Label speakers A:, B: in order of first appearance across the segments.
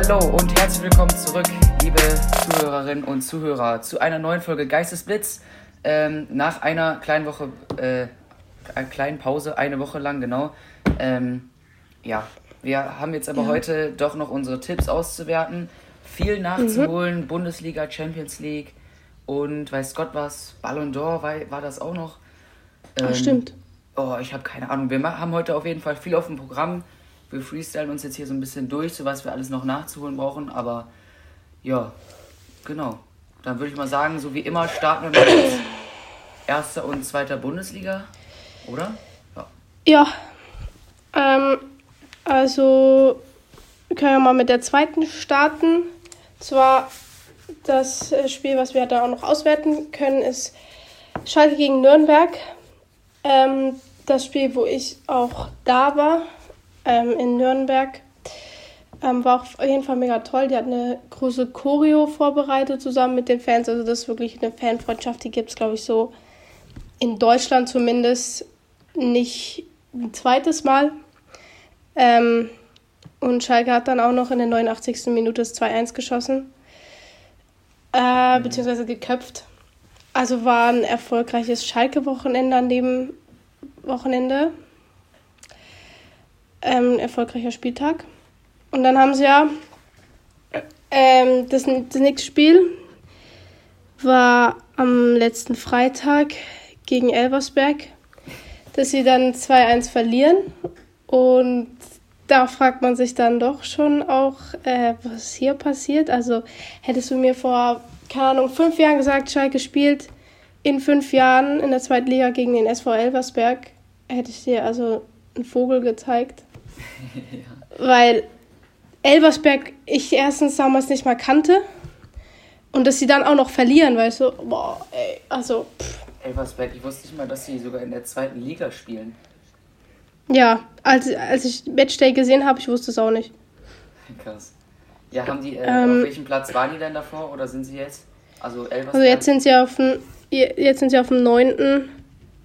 A: Hallo und herzlich willkommen zurück, liebe Zuhörerinnen und Zuhörer, zu einer neuen Folge Geistesblitz. Ähm, nach einer kleinen Woche, äh, einer kleinen Pause, eine Woche lang genau. Ähm, ja, wir haben jetzt aber ja. heute doch noch unsere Tipps auszuwerten, viel nachzuholen, mhm. Bundesliga, Champions League und weiß Gott was, Ballon d'Or war, war das auch noch.
B: Ähm, Ach, stimmt.
A: Oh, ich habe keine Ahnung. Wir haben heute auf jeden Fall viel auf dem Programm. Wir freestylen uns jetzt hier so ein bisschen durch, so was wir alles noch nachzuholen brauchen. Aber ja, genau. Dann würde ich mal sagen, so wie immer starten wir mit erster und zweiter Bundesliga, oder?
B: Ja. Ja. Ähm, also wir können ja mal mit der zweiten starten. Zwar das Spiel, was wir da auch noch auswerten können, ist Schalke gegen Nürnberg. Ähm, das Spiel, wo ich auch da war, ähm, in Nürnberg, ähm, war auf jeden Fall mega toll. Die hat eine große Choreo vorbereitet zusammen mit den Fans. Also das ist wirklich eine Fanfreundschaft, die gibt es, glaube ich, so in Deutschland zumindest nicht ein zweites Mal. Ähm, und Schalke hat dann auch noch in der 89. Minute das 2-1 geschossen. Äh, beziehungsweise geköpft. Also war ein erfolgreiches Schalke-Wochenende an dem Wochenende. Ähm, erfolgreicher Spieltag. Und dann haben sie ja ähm, das, das nächste Spiel war am letzten Freitag gegen Elversberg, dass sie dann 2-1 verlieren. Und da fragt man sich dann doch schon auch, äh, was hier passiert. Also hättest du mir vor, keine Ahnung, fünf Jahren gesagt, Schalke spielt in fünf Jahren in der zweiten Liga gegen den SV Elversberg, hätte ich dir also einen Vogel gezeigt. Ja. Weil Elversberg ich erstens damals nicht mal kannte und dass sie dann auch noch verlieren, weißt du, boah, ey, also. Pff.
A: Elversberg, ich wusste nicht mal, dass sie sogar in der zweiten Liga spielen.
B: Ja, als, als ich Matchday gesehen habe, ich wusste es auch nicht.
A: Krass. Ja, haben die, äh, ähm, auf welchem Platz waren die denn davor oder sind sie jetzt? Also
B: Elversberg? Also jetzt sind sie auf dem, jetzt sind sie auf dem 9.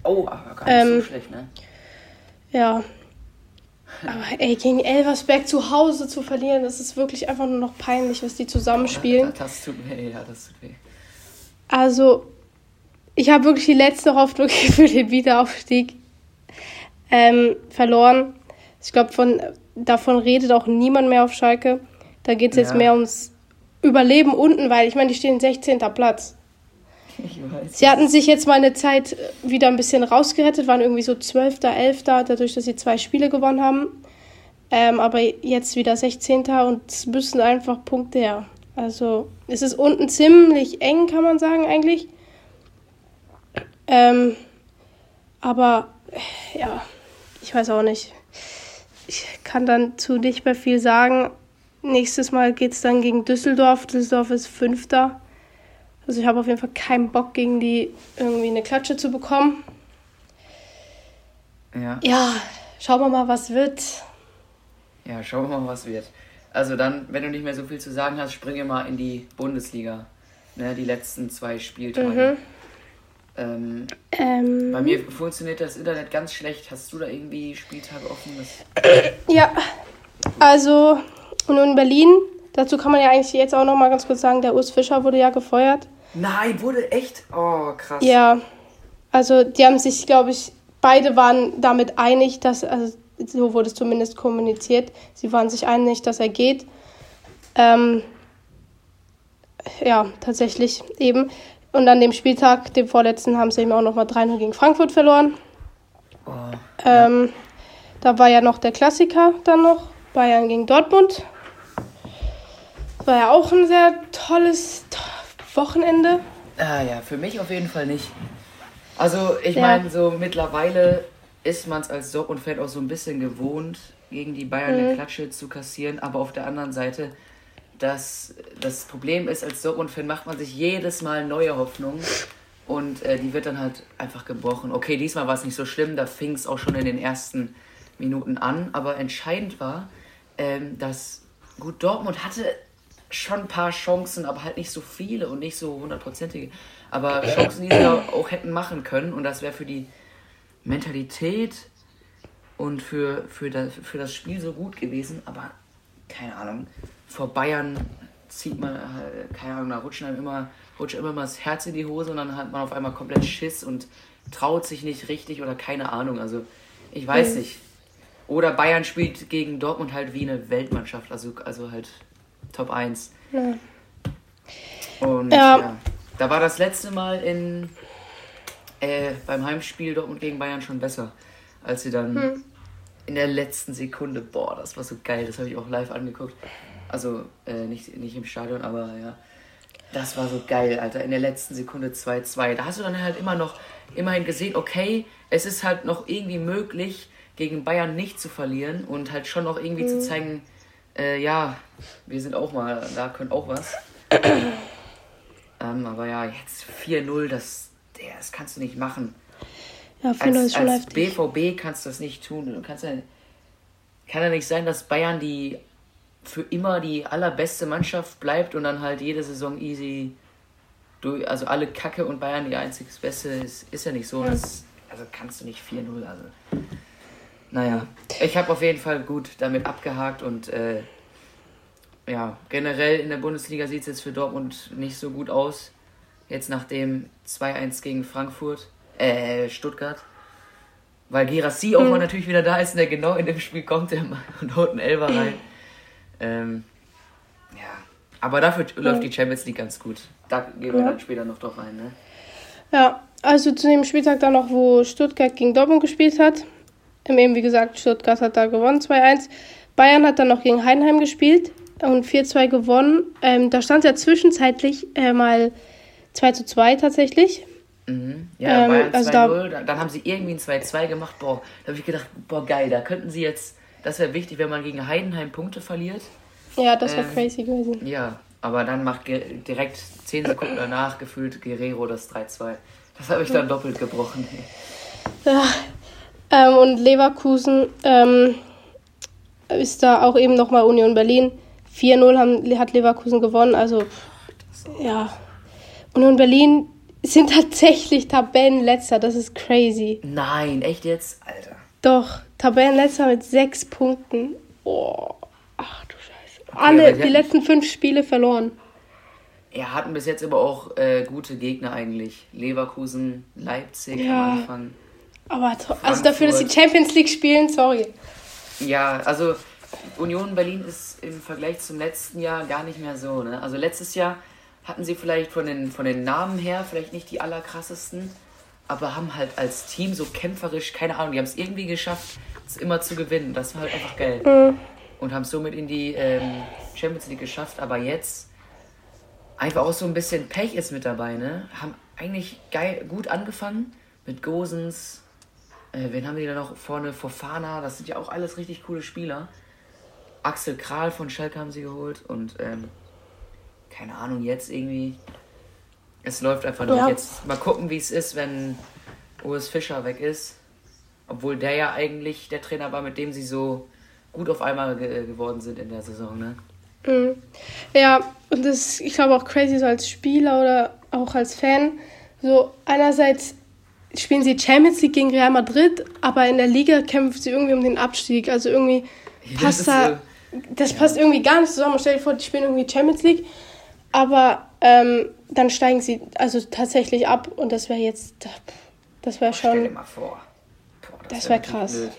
A: Oh, aber gar nicht ähm, so schlecht, ne?
B: Ja. Aber ey, gegen Elversberg zu Hause zu verlieren, das ist wirklich einfach nur noch peinlich, was die zusammenspielen.
A: Oh, das, das tut weh, ja, das tut weh.
B: Also, ich habe wirklich die letzte Hoffnung für den Wiederaufstieg ähm, verloren. Ich glaube, von, davon redet auch niemand mehr auf Schalke. Da geht es jetzt mehr ums Überleben unten, weil ich meine, die stehen 16. Platz. Sie hatten sich jetzt mal eine Zeit wieder ein bisschen rausgerettet, waren irgendwie so 12., 11., dadurch, dass sie zwei Spiele gewonnen haben. Ähm, aber jetzt wieder 16. und müssen einfach Punkte her. Also es ist unten ziemlich eng, kann man sagen eigentlich. Ähm, aber ja, ich weiß auch nicht. Ich kann dann zu nicht mehr viel sagen. Nächstes Mal geht es dann gegen Düsseldorf. Düsseldorf ist Fünfter. Also ich habe auf jeden Fall keinen Bock, gegen die irgendwie eine Klatsche zu bekommen.
A: Ja.
B: Ja, schauen wir mal, was wird.
A: Ja, schauen wir mal, was wird. Also dann, wenn du nicht mehr so viel zu sagen hast, springe mal in die Bundesliga. Ne, die letzten zwei Spieltage. Mhm. Ähm, ähm, bei mir funktioniert das Internet ganz schlecht. Hast du da irgendwie Spieltage offen?
B: Ja, also und in Berlin, dazu kann man ja eigentlich jetzt auch noch mal ganz kurz sagen, der Urs Fischer wurde ja gefeuert.
A: Nein, wurde echt? Oh, krass.
B: Ja, also die haben sich, glaube ich, beide waren damit einig, dass, also so wurde es zumindest kommuniziert, sie waren sich einig, dass er geht. Ähm, ja, tatsächlich eben. Und an dem Spieltag, dem vorletzten, haben sie eben auch nochmal 3-0 gegen Frankfurt verloren. Oh, ja. ähm, da war ja noch der Klassiker dann noch, Bayern gegen Dortmund. War ja auch ein sehr tolles Wochenende.
A: Ah ja, für mich auf jeden Fall nicht. Also ich ja. meine, so mittlerweile ist man es als Dortmund-Fan auch so ein bisschen gewohnt, gegen die Bayern mhm. eine Klatsche zu kassieren. Aber auf der anderen Seite dass das Problem ist, als Dortmund-Fan macht man sich jedes Mal neue Hoffnung und äh, die wird dann halt einfach gebrochen. Okay, diesmal war es nicht so schlimm, da fing es auch schon in den ersten Minuten an, aber entscheidend war, ähm, dass gut, Dortmund hatte schon ein paar Chancen, aber halt nicht so viele und nicht so hundertprozentige. Aber Chancen, die sie auch hätten machen können und das wäre für die Mentalität und für, für, das, für das Spiel so gut gewesen, aber keine Ahnung, vor Bayern zieht man, keine Ahnung, da rutschen einem immer, rutscht immer mal das Herz in die Hose und dann hat man auf einmal komplett Schiss und traut sich nicht richtig oder keine Ahnung. Also ich weiß mhm. nicht. Oder Bayern spielt gegen Dortmund halt wie eine Weltmannschaft, also, also halt Top 1. Ja. Und ja. ja. da war das letzte Mal in äh, beim Heimspiel Dortmund gegen Bayern schon besser, als sie dann hm. in der letzten Sekunde, boah, das war so geil, das habe ich auch live angeguckt. Also äh, nicht, nicht im Stadion, aber ja. Das war so geil, Alter. In der letzten Sekunde 2-2. Da hast du dann halt immer noch immerhin gesehen, okay, es ist halt noch irgendwie möglich, gegen Bayern nicht zu verlieren und halt schon noch irgendwie mhm. zu zeigen, äh, ja, wir sind auch mal, da können auch was. ähm, aber ja, jetzt 4-0, das, das kannst du nicht machen. Ja, 4-0 ist schon als BVB kannst du das nicht tun. Du kannst ja, kann ja nicht sein, dass Bayern die für immer die allerbeste Mannschaft bleibt und dann halt jede Saison easy durch, also alle Kacke und Bayern die einzig Beste ist, ist ja nicht so. Das, also kannst du nicht 4-0, also. Naja, ich habe auf jeden Fall gut damit abgehakt und äh, ja, generell in der Bundesliga sieht es jetzt für Dortmund nicht so gut aus. Jetzt nach dem 2-1 gegen Frankfurt, äh, Stuttgart. Weil Girassi auch mhm. mal natürlich wieder da ist und der genau in dem Spiel kommt der und haut einen Elber rein. Ähm, ja, aber dafür mhm. läuft die Champions League ganz gut. Da gehen wir ja. dann später noch drauf ein, ne?
B: Ja, also zu dem Spieltag dann noch, wo Stuttgart gegen Dortmund gespielt hat. Eben wie gesagt, Stuttgart hat da gewonnen, 2-1. Bayern hat dann noch gegen Heidenheim gespielt und 4-2 gewonnen. Ähm, da stand ja zwischenzeitlich äh, mal 2-2 tatsächlich. Mhm.
A: Ja, ähm, Bayern also da, dann haben sie irgendwie ein 2-2 gemacht. Boah, da habe ich gedacht, boah, geil, da könnten sie jetzt, das wäre wichtig, wenn man gegen Heidenheim Punkte verliert.
B: Ja, das wäre ähm, crazy gewesen.
A: Ja, aber dann macht direkt 10 Sekunden danach gefühlt Guerrero das 3-2. Das habe ich dann doppelt gebrochen.
B: Ja, ähm, und Leverkusen ähm, ist da auch eben nochmal Union Berlin. 4-0 hat Leverkusen gewonnen. Also, ja. Union Berlin sind tatsächlich Tabellenletzter. Das ist crazy.
A: Nein, echt jetzt? Alter.
B: Doch, Tabellenletzter mit sechs Punkten. Oh, ach du Scheiße. Okay, Alle, die letzten fünf Spiele verloren.
A: Ja, hatten bis jetzt aber auch äh, gute Gegner eigentlich. Leverkusen, Leipzig ja. am Anfang.
B: Aber Frankfurt. also dafür, dass sie Champions League spielen, sorry.
A: Ja, also Union Berlin ist im Vergleich zum letzten Jahr gar nicht mehr so. Ne? Also letztes Jahr hatten sie vielleicht von den, von den Namen her vielleicht nicht die allerkrassesten, aber haben halt als Team so kämpferisch, keine Ahnung, die haben es irgendwie geschafft, es immer zu gewinnen. Das war halt einfach geil. Mhm. Und haben es somit in die ähm, Champions League geschafft. Aber jetzt einfach auch so ein bisschen Pech ist mit dabei. Ne? Haben eigentlich geil, gut angefangen mit Gosens, äh, wen haben die da noch vorne? Fofana, das sind ja auch alles richtig coole Spieler. Axel Kral von Schalke haben sie geholt und ähm, keine Ahnung, jetzt irgendwie. Es läuft einfach nicht. Ja. Jetzt mal gucken, wie es ist, wenn Urs Fischer weg ist. Obwohl der ja eigentlich der Trainer war, mit dem sie so gut auf einmal ge geworden sind in der Saison, ne?
B: Mhm. Ja, und das ist, ich glaube auch crazy so als Spieler oder auch als Fan. So einerseits spielen sie Champions League gegen Real Madrid, aber in der Liga kämpfen sie irgendwie um den Abstieg. Also irgendwie passt da. Das ja. passt irgendwie gar nicht zusammen. Stell dir vor, die spielen irgendwie Champions League, aber ähm, dann steigen sie also tatsächlich ab und das wäre jetzt. Das wäre schon. Stell dir mal vor.
A: Boah, das, das wäre wär krass. Blöd.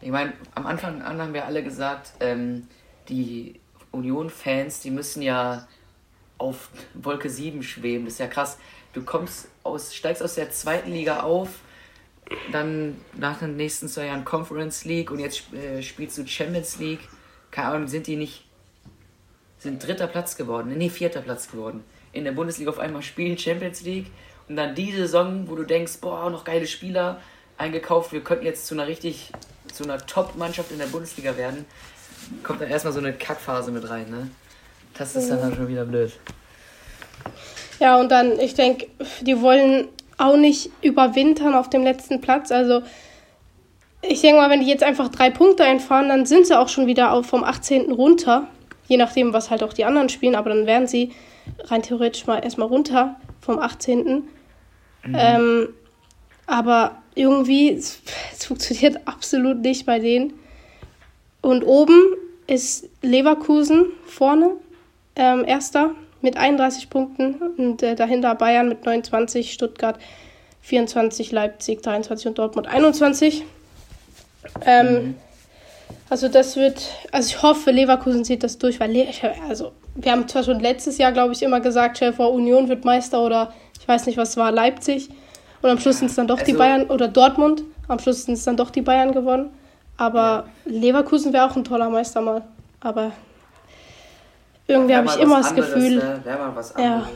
A: Ich meine, am Anfang an haben wir alle gesagt, ähm, die Union-Fans, die müssen ja auf Wolke 7 schweben. Das ist ja krass du kommst aus, steigst aus der zweiten Liga auf, dann nach den nächsten zwei Jahren Conference League und jetzt äh, spielst du Champions League. Keine Ahnung, sind die nicht, sind dritter Platz geworden, nee, vierter Platz geworden. In der Bundesliga auf einmal spielen Champions League und dann die Saison, wo du denkst, boah, noch geile Spieler eingekauft, wir könnten jetzt zu einer richtig, zu einer Top-Mannschaft in der Bundesliga werden, kommt dann erstmal so eine Kackphase mit rein, ne? Das ist dann, dann schon wieder blöd.
B: Ja, und dann, ich denke, die wollen auch nicht überwintern auf dem letzten Platz. Also, ich denke mal, wenn die jetzt einfach drei Punkte einfahren, dann sind sie auch schon wieder auf vom 18. runter. Je nachdem, was halt auch die anderen spielen. Aber dann wären sie rein theoretisch mal erstmal runter vom 18. Mhm. Ähm, aber irgendwie, es, es funktioniert absolut nicht bei denen. Und oben ist Leverkusen vorne, ähm, erster mit 31 Punkten und äh, dahinter Bayern mit 29, Stuttgart 24, Leipzig 23 und Dortmund 21. Ähm, mhm. Also das wird, also ich hoffe, Leverkusen zieht das durch, weil Le also wir haben zwar schon letztes Jahr, glaube ich, immer gesagt, stell vor, Union wird Meister oder ich weiß nicht, was war, Leipzig. Und am Schluss sind es dann doch also, die Bayern oder Dortmund. Am Schluss sind es dann doch die Bayern gewonnen. Aber ja. Leverkusen wäre auch ein toller Meister mal. Aber irgendwie habe ich immer das anderes, Gefühl. Ne? Ja,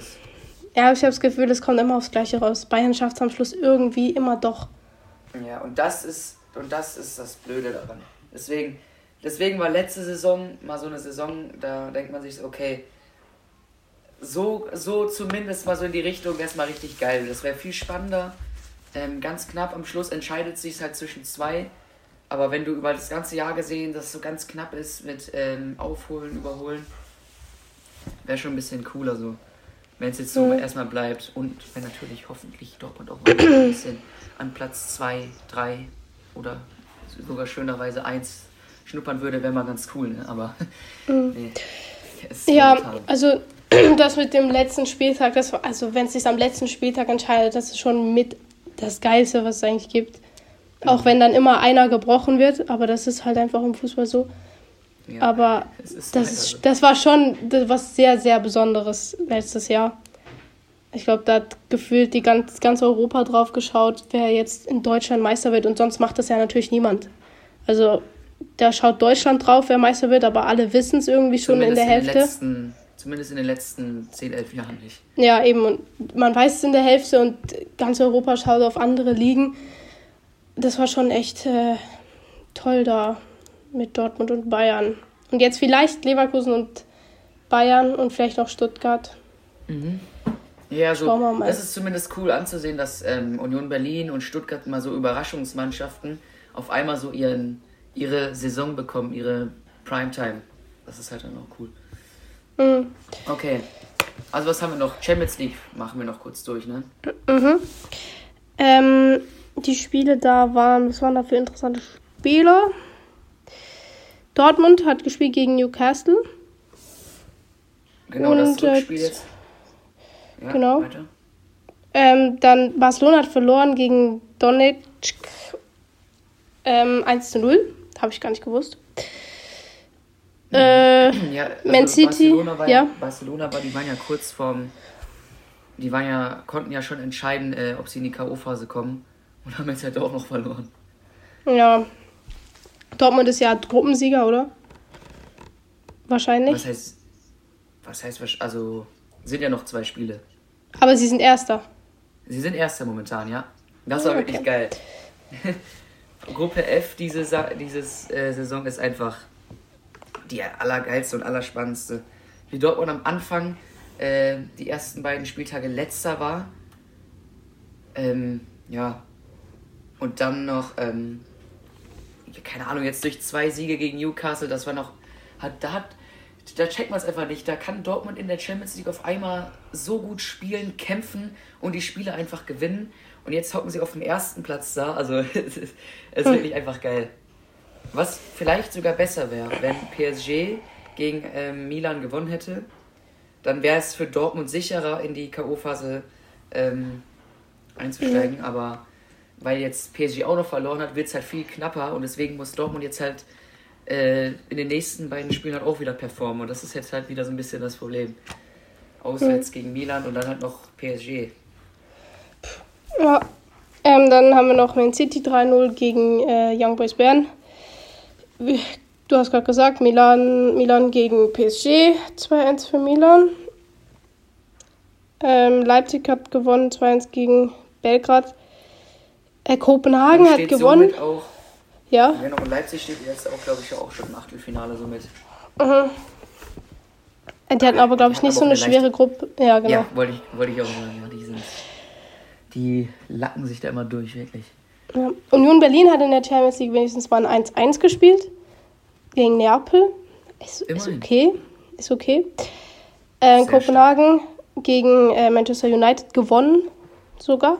B: ja ich habe das Gefühl, es kommt immer aufs Gleiche raus. Bayern schafft es am Schluss irgendwie immer doch.
A: Ja, und das ist, und das ist das Blöde daran. Deswegen, deswegen war letzte Saison mal so eine Saison, da denkt man sich, okay, so, so zumindest mal so in die Richtung, das ist mal richtig geil. Das wäre viel spannender. Ähm, ganz knapp am Schluss entscheidet sich halt zwischen zwei. Aber wenn du über das ganze Jahr gesehen, dass es so ganz knapp ist mit ähm, Aufholen, Überholen, wäre schon ein bisschen cooler so. Wenn es jetzt so mhm. erstmal bleibt und wenn natürlich hoffentlich Dortmund auch mal ein bisschen an Platz 2, 3 oder sogar schönerweise 1 schnuppern würde, wäre mal ganz cool, ne? aber mhm. nee.
B: Ja, also das mit dem letzten Spieltag, das, also wenn es sich am letzten Spieltag entscheidet, das ist schon mit das Geilste, was es eigentlich gibt. Auch wenn dann immer einer gebrochen wird, aber das ist halt einfach im Fußball so. Ja, aber das, ist, das war schon was sehr, sehr Besonderes letztes Jahr. Ich glaube, da hat gefühlt die ganz, ganz Europa drauf geschaut, wer jetzt in Deutschland Meister wird. Und sonst macht das ja natürlich niemand. Also da schaut Deutschland drauf, wer Meister wird, aber alle wissen es irgendwie schon Zumindest in der Hälfte. In
A: letzten, zumindest in den letzten 10, 11 Jahren nicht.
B: Ja, eben. Und man weiß es in der Hälfte und ganz Europa schaut auf andere Ligen. Das war schon echt äh, toll da mit Dortmund und Bayern. Und jetzt vielleicht Leverkusen und Bayern und vielleicht noch Stuttgart.
A: Mhm. Ja, so, das ist zumindest cool anzusehen, dass ähm, Union Berlin und Stuttgart mal so Überraschungsmannschaften auf einmal so ihren ihre Saison bekommen, ihre Primetime. Das ist halt dann auch cool. Mhm. Okay. Also was haben wir noch? Champions League machen wir noch kurz durch, ne?
B: Mhm. Ähm, die Spiele da waren, was waren da für interessante Spiele? Dortmund hat gespielt gegen Newcastle. Genau, Und, das Rückspiel jetzt. Ja, genau. Ähm, dann Barcelona hat verloren gegen Donetsk ähm, 1 zu 0. Habe ich gar nicht gewusst. Äh,
A: ja, also Man City, Barcelona war, ja. Barcelona war, die waren ja kurz vorm, die waren ja, konnten ja schon entscheiden, äh, ob sie in die K.O.-Phase kommen und haben jetzt halt auch noch verloren.
B: Ja. Dortmund ist ja Gruppensieger, oder? Wahrscheinlich.
A: Was heißt, was heißt, also sind ja noch zwei Spiele.
B: Aber sie sind Erster.
A: Sie sind Erster momentan, ja. Das war okay. wirklich geil. Gruppe F diese, dieses äh, Saison ist einfach die allergeilste und allerspannendste. Wie Dortmund am Anfang äh, die ersten beiden Spieltage letzter war. Ähm, ja. Und dann noch, ähm, keine Ahnung, jetzt durch zwei Siege gegen Newcastle, das war noch, hat, da hat, da checkt man es einfach nicht. Da kann Dortmund in der Champions League auf einmal so gut spielen, kämpfen und die Spiele einfach gewinnen. Und jetzt hocken sie auf dem ersten Platz da. Also es ist, es ist wirklich einfach geil. Was vielleicht sogar besser wäre, wenn PSG gegen ähm, Milan gewonnen hätte, dann wäre es für Dortmund sicherer, in die K.O.-Phase ähm, einzusteigen. Mhm. Aber weil jetzt PSG auch noch verloren hat, wird es halt viel knapper und deswegen muss Dortmund jetzt halt äh, in den nächsten beiden Spielen halt auch wieder performen. Und das ist jetzt halt wieder so ein bisschen das Problem. Auswärts mhm. gegen Milan und dann halt noch PSG.
B: Ja, ähm, dann haben wir noch Man City 3-0 gegen äh, Young Boys Bern. Du hast gerade gesagt, Milan, Milan gegen PSG, 2-1 für Milan. Ähm, Leipzig hat gewonnen, 2-1 gegen Belgrad. Äh, Kopenhagen hat gewonnen.
A: Auch, ja. Wer noch in Leipzig steht, ist auch, glaube ich, auch schon im Achtelfinale somit. Mhm.
B: Die hatten aber, glaube ich, nicht so eine schwere Gruppe. Ja, genau. Ja,
A: wollte ich, wollte ich auch sagen. Ja, die, sind, die lacken sich da immer durch, wirklich.
B: Ja. Union Berlin hat in der Champions League wenigstens mal ein 1-1 gespielt. Gegen Neapel. Ist, ist okay. Ist okay. Äh, Kopenhagen stark. gegen äh, Manchester United gewonnen. Sogar.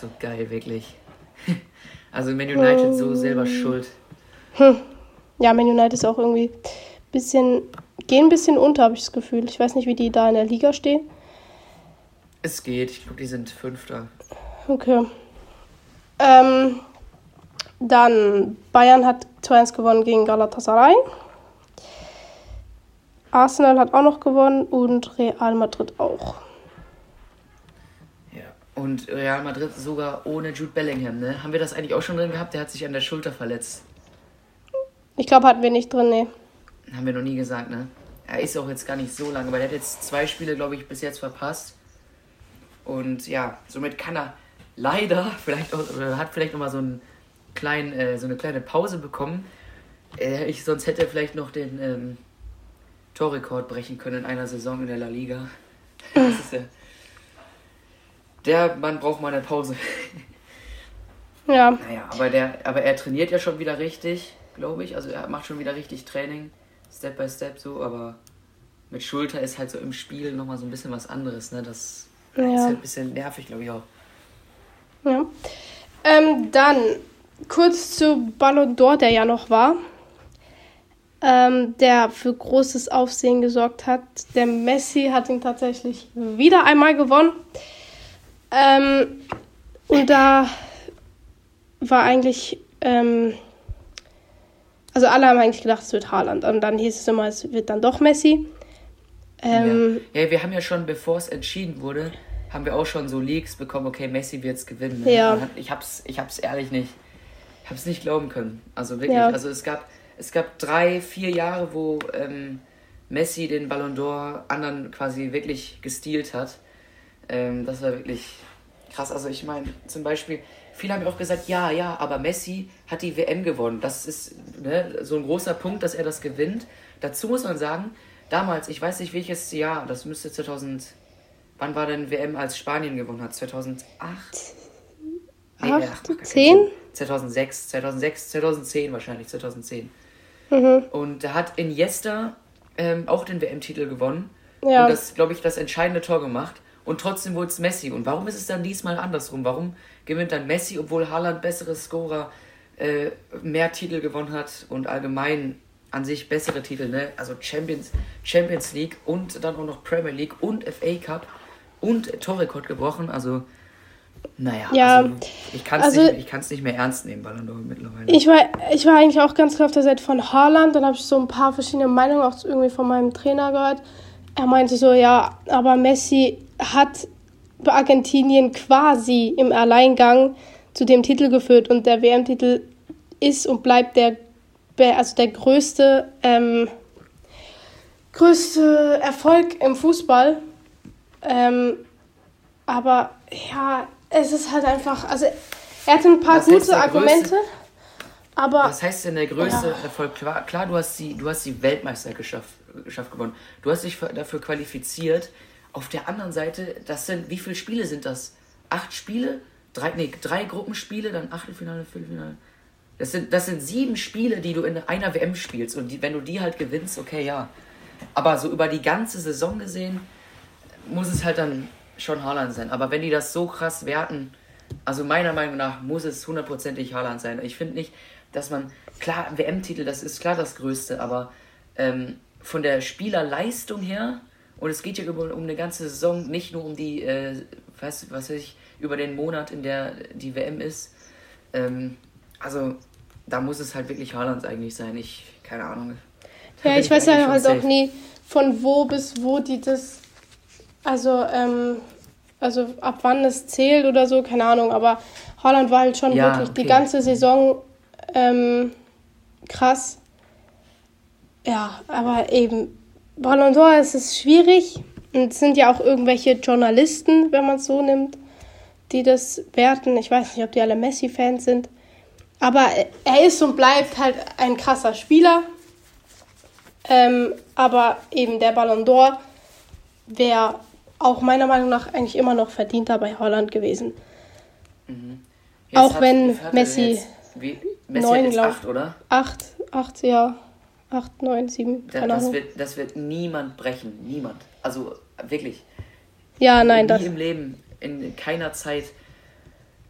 A: So geil, wirklich. also Man United so selber schuld.
B: Hm. Ja, Man United ist auch irgendwie bisschen, gehen ein bisschen unter, habe ich das Gefühl. Ich weiß nicht, wie die da in der Liga stehen.
A: Es geht, ich glaube, die sind Fünfter.
B: Okay. Ähm, dann Bayern hat 2-1 gewonnen gegen Galatasaray. Arsenal hat auch noch gewonnen und Real Madrid auch.
A: Und Real Madrid sogar ohne Jude Bellingham, ne? Haben wir das eigentlich auch schon drin gehabt? Der hat sich an der Schulter verletzt.
B: Ich glaube, hatten wir nicht drin, ne.
A: Haben wir noch nie gesagt, ne? Er ist auch jetzt gar nicht so lange, weil er hat jetzt zwei Spiele, glaube ich, bis jetzt verpasst. Und ja, somit kann er leider vielleicht auch, oder hat vielleicht nochmal so, einen kleinen, äh, so eine kleine Pause bekommen. Äh, ich, sonst hätte er vielleicht noch den ähm, Torrekord brechen können in einer Saison in der La Liga. Das ist ja, der Mann braucht mal eine Pause.
B: Ja.
A: Naja, aber, der, aber er trainiert ja schon wieder richtig, glaube ich. Also er macht schon wieder richtig Training, Step by Step so, aber mit Schulter ist halt so im Spiel nochmal so ein bisschen was anderes. Ne? Das ja. ist halt ein bisschen nervig, glaube ich auch.
B: Ja. Ähm, dann kurz zu Ballon d'Or, der ja noch war. Ähm, der für großes Aufsehen gesorgt hat. Der Messi hat ihn tatsächlich wieder einmal gewonnen. Ähm, und da war eigentlich, ähm, also alle haben eigentlich gedacht, es wird Haaland. Und dann hieß es immer, es wird dann doch Messi.
A: Ähm, ja. ja. wir haben ja schon, bevor es entschieden wurde, haben wir auch schon so Leaks bekommen, okay, Messi wird es gewinnen. Ne? Ja. Ich hab's, ich hab's ehrlich nicht, ich hab's nicht glauben können. Also wirklich, ja. also es gab, es gab drei, vier Jahre, wo ähm, Messi den Ballon d'Or anderen quasi wirklich gestealt hat. Ähm, das war wirklich krass. Also ich meine, zum Beispiel, viele haben auch gesagt, ja, ja, aber Messi hat die WM gewonnen. Das ist ne, so ein großer Punkt, dass er das gewinnt. Dazu muss man sagen, damals, ich weiß nicht welches Jahr, das müsste 2000, wann war denn WM, als Spanien gewonnen hat? 2008? Nee, 8, 10? 2006, 2006, 2010 wahrscheinlich, 2010. Mhm. Und da hat Iniesta ähm, auch den WM-Titel gewonnen. Ja. Und das, glaube ich, das entscheidende Tor gemacht. Und trotzdem wurde es Messi. Und warum ist es dann diesmal andersrum? Warum gewinnt dann Messi, obwohl Haaland bessere Scorer, äh, mehr Titel gewonnen hat und allgemein an sich bessere Titel, ne? Also Champions, Champions League und dann auch noch Premier League und FA Cup und Torrekord gebrochen. Also, naja, ja, also ich kann es also, nicht, nicht mehr ernst nehmen, Ballon d'Or mittlerweile.
B: Ich war, ich war eigentlich auch ganz klar auf der Seite von Haaland. Dann habe ich so ein paar verschiedene Meinungen auch irgendwie von meinem Trainer gehört. Er meinte so, ja, aber Messi hat Argentinien quasi im Alleingang zu dem Titel geführt und der WM-Titel ist und bleibt der, also der größte, ähm, größte Erfolg im Fußball. Ähm, aber ja, es ist halt einfach, also er hat ein paar Was gute Argumente. Größte, aber,
A: was heißt denn der größte ja. Erfolg? Klar, klar, du hast die, du hast die Weltmeisterschaft gewonnen. Du hast dich dafür qualifiziert, auf der anderen Seite, das sind, wie viele Spiele sind das? Acht Spiele? Drei, nee, drei Gruppenspiele, dann Achtelfinale, Viertelfinale. Das sind, das sind sieben Spiele, die du in einer WM spielst. Und die, wenn du die halt gewinnst, okay, ja. Aber so über die ganze Saison gesehen, muss es halt dann schon Haaland sein. Aber wenn die das so krass werten, also meiner Meinung nach muss es hundertprozentig Haaland sein. Ich finde nicht, dass man, klar, WM-Titel, das ist klar das Größte, aber ähm, von der Spielerleistung her und es geht ja um, um eine ganze Saison, nicht nur um die, äh, was, was weiß ich, über den Monat, in der die WM ist. Ähm, also da muss es halt wirklich Haaland eigentlich sein. Ich, keine Ahnung.
B: Ja, ich, weiß ja halt auch nie, von wo bis wo die das, also, ähm, also ab wann es zählt oder so, keine Ahnung, aber Holland war halt schon ja, wirklich okay. die ganze Saison ähm, krass. Ja, aber eben, Ballon d'Or ist es schwierig. Und es sind ja auch irgendwelche Journalisten, wenn man es so nimmt, die das werten. Ich weiß nicht, ob die alle Messi-Fans sind. Aber er ist und bleibt halt ein krasser Spieler. Ähm, aber eben der Ballon d'Or wäre auch meiner Meinung nach eigentlich immer noch verdienter bei Holland gewesen. Mhm. Auch hat, wenn Messi, jetzt, wie, Messi 9, glaube ich. oder? Acht, acht, ja. 8, 9, 7.
A: Keine das, wird, das wird niemand brechen. Niemand. Also wirklich.
B: Ja, nein,
A: Nie das. im Leben, in keiner Zeit.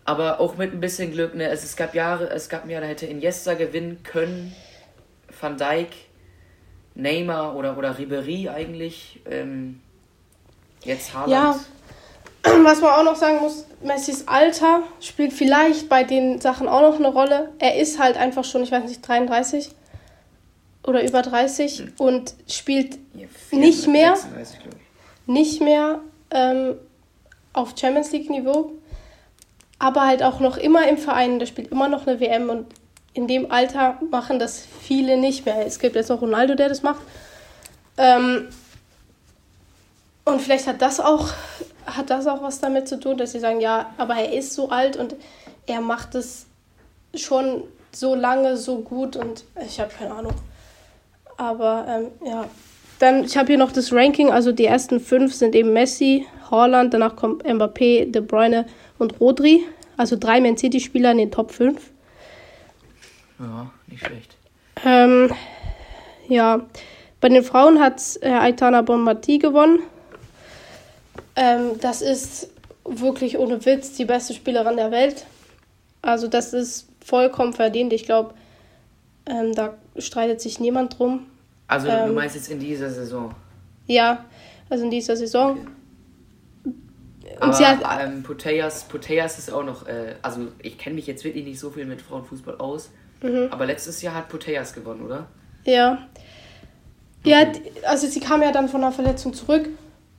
A: Aber auch mit ein bisschen Glück, ne? Es, es gab Jahre, es gab Jahre, da hätte Iniesta gewinnen können, Van Dijk, Neymar oder, oder Ribery eigentlich. Ähm, jetzt Haaland.
B: Ja, was man auch noch sagen muss, Messis Alter spielt vielleicht bei den Sachen auch noch eine Rolle. Er ist halt einfach schon, ich weiß nicht, 33 oder über 30 hm. und spielt ja, 4, nicht mehr, 36, nicht mehr ähm, auf Champions League Niveau, aber halt auch noch immer im Verein. Der spielt immer noch eine WM und in dem Alter machen das viele nicht mehr. Es gibt jetzt auch Ronaldo, der das macht. Ähm, und vielleicht hat das auch hat das auch was damit zu tun, dass sie sagen, ja, aber er ist so alt und er macht es schon so lange so gut und ich habe keine Ahnung. Aber ähm, ja, dann, ich habe hier noch das Ranking, also die ersten fünf sind eben Messi, Haaland, danach kommt Mbappé, De Bruyne und Rodri. Also drei Man City-Spieler in den Top 5.
A: Ja, nicht schlecht.
B: Ähm, ja, bei den Frauen hat äh, Aitana Bonmati gewonnen. Ähm, das ist wirklich ohne Witz die beste Spielerin der Welt. Also das ist vollkommen verdient. Ich glaube, ähm, da streitet sich niemand drum.
A: Also ähm, du meinst jetzt in dieser Saison?
B: Ja, also in dieser Saison.
A: Okay. Aber sie hat, ähm, Putellas, Putellas ist auch noch, äh, also ich kenne mich jetzt wirklich nicht so viel mit Frauenfußball aus, mhm. aber letztes Jahr hat Putellas gewonnen, oder?
B: Ja. Okay. Ja, also sie kam ja dann von einer Verletzung zurück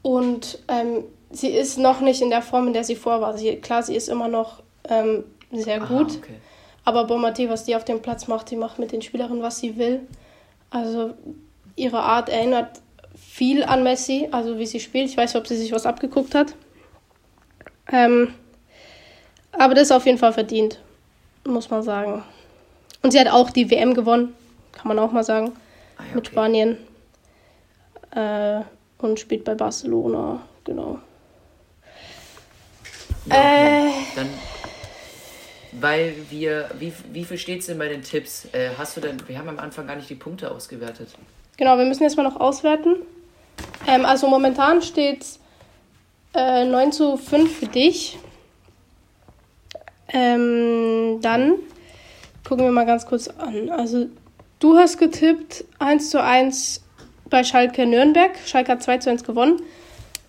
B: und ähm, sie ist noch nicht in der Form, in der sie vor war. Sie, klar, sie ist immer noch ähm, sehr gut. Aha, okay. Aber Bombardier, was die auf dem Platz macht, die macht mit den Spielerinnen, was sie will. Also ihre Art erinnert viel an Messi, also wie sie spielt. Ich weiß nicht, ob sie sich was abgeguckt hat. Ähm, aber das ist auf jeden Fall verdient, muss man sagen. Und sie hat auch die WM gewonnen, kann man auch mal sagen, ah, okay. mit Spanien. Äh, und spielt bei Barcelona, genau.
A: Ja, okay. äh, Dann, weil wir, wie, wie viel steht es denn bei den Tipps? Äh, hast du denn, wir haben am Anfang gar nicht die Punkte ausgewertet.
B: Genau, wir müssen jetzt mal noch auswerten. Ähm, also momentan steht es äh, 9 zu 5 für dich. Ähm, dann gucken wir mal ganz kurz an. Also du hast getippt 1 zu 1 bei Schalke Nürnberg. Schalke hat 2 zu 1 gewonnen.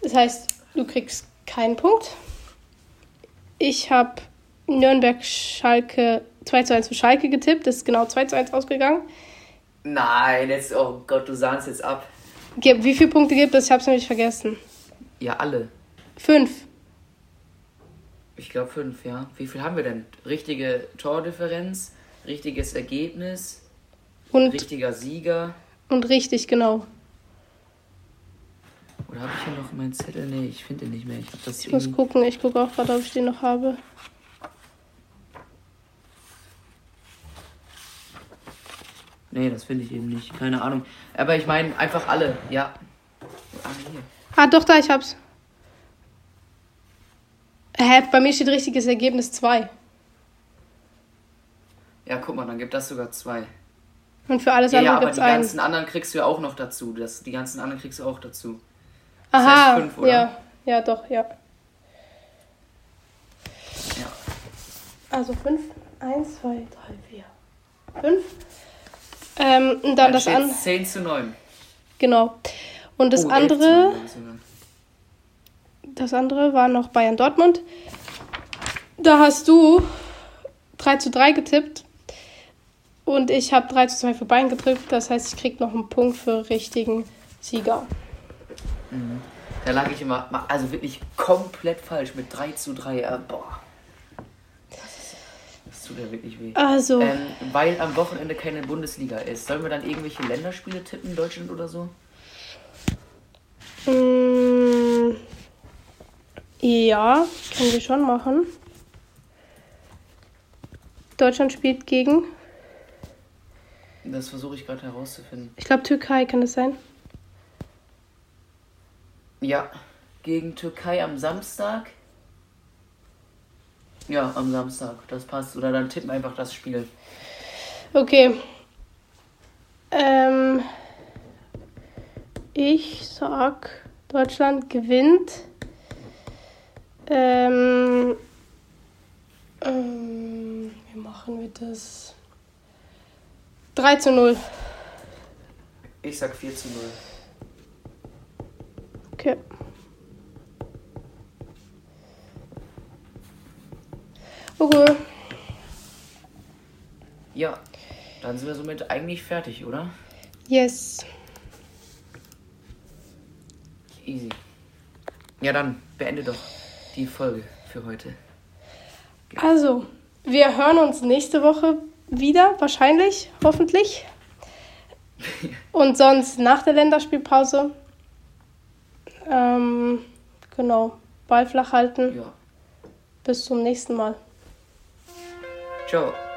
B: Das heißt, du kriegst keinen Punkt. Ich habe Nürnberg Schalke 2 zu 1 für Schalke getippt. Das ist genau 2 zu 1 ausgegangen.
A: Nein, jetzt, oh Gott, du sahnst jetzt ab.
B: Wie viele Punkte gibt es? Ich habe es nämlich vergessen.
A: Ja, alle.
B: Fünf.
A: Ich glaube fünf, ja. Wie viel haben wir denn? Richtige Tordifferenz, richtiges Ergebnis, und richtiger Sieger.
B: Und richtig, genau.
A: Oder habe ich hier noch meinen Zettel? Nee, ich finde den nicht mehr. Ich, das
B: ich muss gucken, ich gucke auch gerade, ob ich den noch habe.
A: Nee, das finde ich eben nicht. Keine Ahnung. Aber ich meine einfach alle, ja.
B: Ah, hier. ah, doch, da, ich hab's. Hä, bei mir steht richtiges Ergebnis 2.
A: Ja, guck mal, dann gibt das sogar 2.
B: Und für alles ja, andere ja,
A: gibt es einen. die ganzen anderen kriegst du ja auch noch dazu. Das, die ganzen anderen kriegst du auch dazu.
B: Das Aha, heißt fünf, oder? ja. Ja, doch, ja.
A: Ja.
B: Also fünf. Eins, zwei, drei, vier. Fünf. Ähm, und dann, dann das andere.
A: 10 zu 9.
B: Genau. Und das oh, andere. Das andere war noch Bayern Dortmund. Da hast du 3 zu 3 getippt. Und ich habe 3 zu 2 für Bayern getippt. Das heißt, ich kriege noch einen Punkt für richtigen Sieger.
A: Mhm. Da lag ich immer, also wirklich komplett falsch mit 3 zu 3. Äh, boah. Tut ja wirklich weh.
B: Also.
A: Ähm, weil am Wochenende keine Bundesliga ist. Sollen wir dann irgendwelche Länderspiele tippen, Deutschland oder so?
B: Mm, ja, können wir schon machen. Deutschland spielt gegen
A: das versuche ich gerade herauszufinden.
B: Ich glaube Türkei, kann das sein?
A: Ja, gegen Türkei am Samstag. Ja, am Samstag, das passt. Oder dann tippen einfach das Spiel.
B: Okay. Ähm, ich sag, Deutschland gewinnt. Ähm, ähm, wie machen wir das? 3 zu 0.
A: Ich sag 4 zu 0.
B: Okay. Okay.
A: Ja, dann sind wir somit eigentlich fertig, oder?
B: Yes.
A: Easy. Ja, dann beende doch die Folge für heute.
B: Also, wir hören uns nächste Woche wieder, wahrscheinlich, hoffentlich. Und sonst nach der Länderspielpause. Ähm, genau, Ball flach halten.
A: Ja.
B: Bis zum nächsten Mal.
A: Ciao.